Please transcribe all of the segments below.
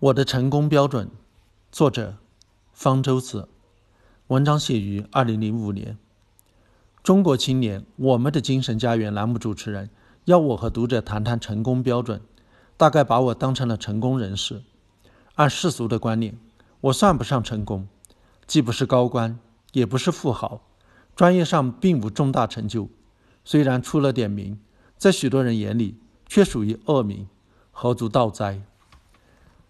我的成功标准，作者方舟子，文章写于二零零五年。中国青年，我们的精神家园栏目主持人要我和读者谈谈成功标准，大概把我当成了成功人士。按世俗的观念，我算不上成功，既不是高官，也不是富豪，专业上并无重大成就。虽然出了点名，在许多人眼里却属于恶名，何足道哉？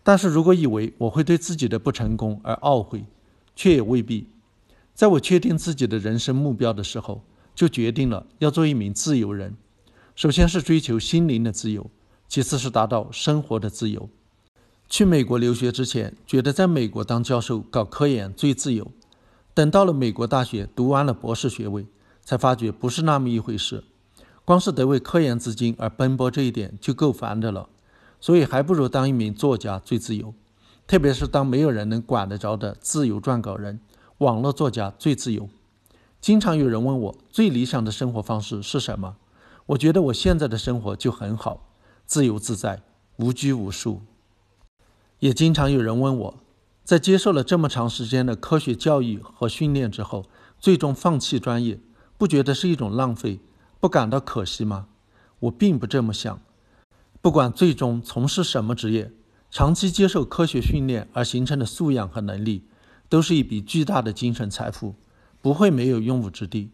但是如果以为我会对自己的不成功而懊悔，却也未必。在我确定自己的人生目标的时候，就决定了要做一名自由人。首先是追求心灵的自由，其次是达到生活的自由。去美国留学之前，觉得在美国当教授搞科研最自由。等到了美国大学读完了博士学位，才发觉不是那么一回事。光是得为科研资金而奔波这一点就够烦的了。所以还不如当一名作家最自由，特别是当没有人能管得着的自由撰稿人、网络作家最自由。经常有人问我最理想的生活方式是什么，我觉得我现在的生活就很好，自由自在，无拘无束。也经常有人问我，在接受了这么长时间的科学教育和训练之后，最终放弃专业，不觉得是一种浪费，不感到可惜吗？我并不这么想。不管最终从事什么职业，长期接受科学训练而形成的素养和能力，都是一笔巨大的精神财富，不会没有用武之地。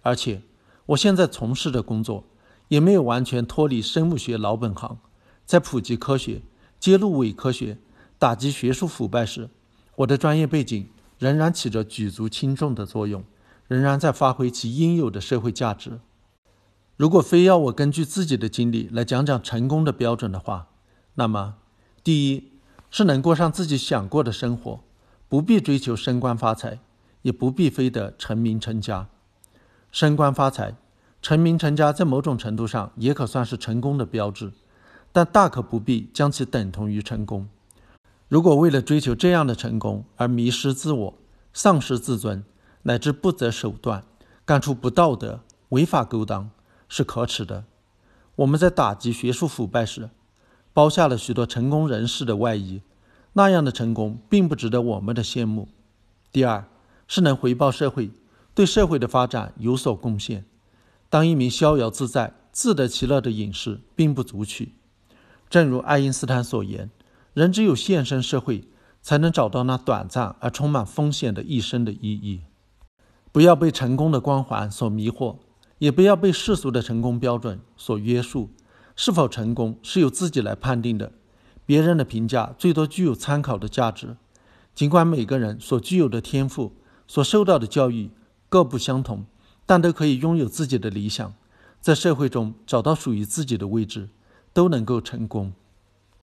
而且，我现在从事的工作也没有完全脱离生物学老本行，在普及科学、揭露伪科学、打击学术腐败时，我的专业背景仍然起着举足轻重的作用，仍然在发挥其应有的社会价值。如果非要我根据自己的经历来讲讲成功的标准的话，那么，第一是能过上自己想过的生活，不必追求升官发财，也不必非得成名成家。升官发财、成名成家在某种程度上也可算是成功的标志，但大可不必将其等同于成功。如果为了追求这样的成功而迷失自我、丧失自尊，乃至不择手段干出不道德、违法勾当，是可耻的。我们在打击学术腐败时，包下了许多成功人士的外衣，那样的成功并不值得我们的羡慕。第二，是能回报社会，对社会的发展有所贡献。当一名逍遥自在、自得其乐的隐士，并不足取。正如爱因斯坦所言：“人只有献身社会，才能找到那短暂而充满风险的一生的意义。”不要被成功的光环所迷惑。也不要被世俗的成功标准所约束，是否成功是由自己来判定的，别人的评价最多具有参考的价值。尽管每个人所具有的天赋、所受到的教育各不相同，但都可以拥有自己的理想，在社会中找到属于自己的位置，都能够成功。